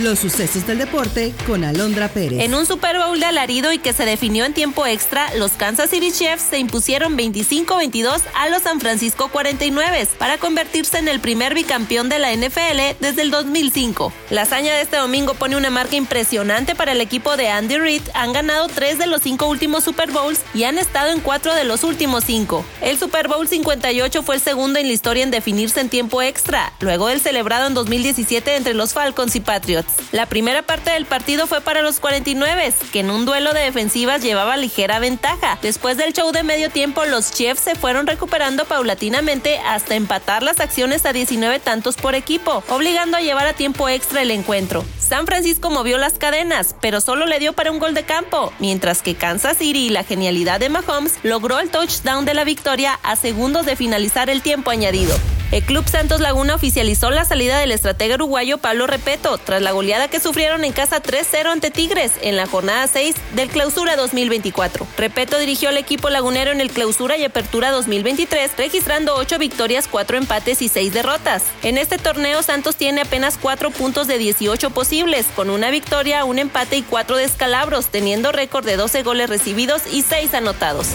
Los sucesos del deporte con Alondra Pérez. En un Super Bowl de alarido y que se definió en tiempo extra, los Kansas City Chiefs se impusieron 25-22 a los San Francisco 49 para convertirse en el primer bicampeón de la NFL desde el 2005. La hazaña de este domingo pone una marca impresionante para el equipo de Andy Reid. Han ganado tres de los cinco últimos Super Bowls y han estado en cuatro de los últimos cinco. El Super Bowl 58 fue el segundo en la historia en definirse en tiempo extra, luego del celebrado en 2017 entre los Falcons y Patriots. La primera parte del partido fue para los 49, que en un duelo de defensivas llevaba ligera ventaja. Después del show de medio tiempo, los Chiefs se fueron recuperando paulatinamente hasta empatar las acciones a 19 tantos por equipo, obligando a llevar a tiempo extra el encuentro. San Francisco movió las cadenas, pero solo le dio para un gol de campo, mientras que Kansas City y la genialidad de Mahomes logró el touchdown de la victoria a segundos de finalizar el tiempo añadido. El Club Santos Laguna oficializó la salida del estratega uruguayo Pablo Repeto tras la goleada que sufrieron en casa 3-0 ante Tigres en la jornada 6 del Clausura 2024. Repeto dirigió al equipo lagunero en el Clausura y Apertura 2023, registrando 8 victorias, 4 empates y 6 derrotas. En este torneo Santos tiene apenas 4 puntos de 18 posibles, con una victoria, un empate y 4 descalabros, teniendo récord de 12 goles recibidos y 6 anotados.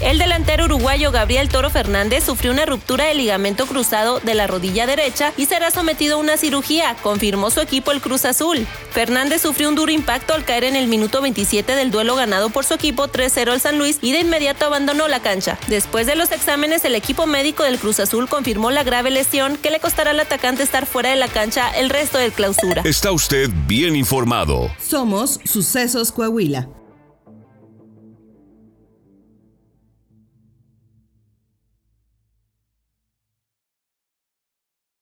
El delantero uruguayo Gabriel Toro Fernández sufrió una ruptura de ligamento cruzado de la rodilla derecha y será sometido a una cirugía, confirmó su equipo el Cruz Azul. Fernández sufrió un duro impacto al caer en el minuto 27 del duelo ganado por su equipo 3-0 al San Luis y de inmediato abandonó la cancha. Después de los exámenes, el equipo médico del Cruz Azul confirmó la grave lesión que le costará al atacante estar fuera de la cancha el resto del clausura. Está usted bien informado. Somos Sucesos Coahuila.